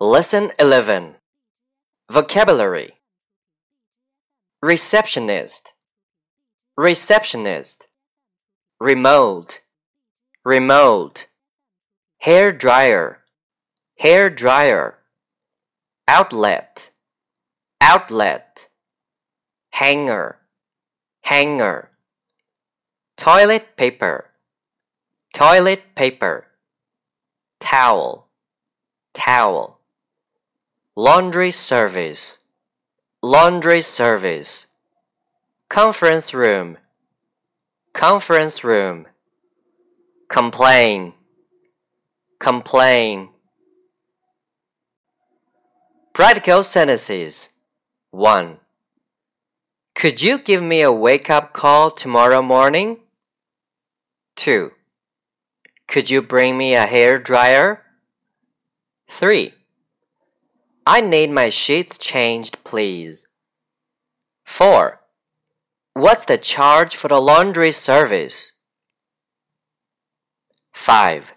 Lesson 11 Vocabulary. Receptionist. Receptionist. Remote. Remote. Hair dryer. Hair dryer. Outlet. Outlet. Hanger. Hanger. Toilet paper. Toilet paper. Towel. Towel laundry service, laundry service, conference room, conference room, complain, complain. Practical sentences 1. Could you give me a wake up call tomorrow morning? 2. Could you bring me a hair dryer? 3. I need my sheets changed, please. 4. What's the charge for the laundry service? 5.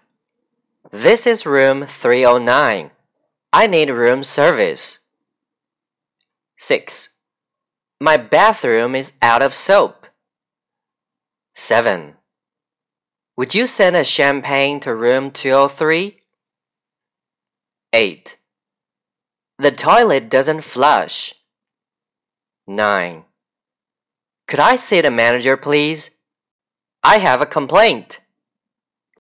This is room 309. I need room service. 6. My bathroom is out of soap. 7. Would you send a champagne to room 203? 8. The toilet doesn't flush. 9. Could I see the manager, please? I have a complaint.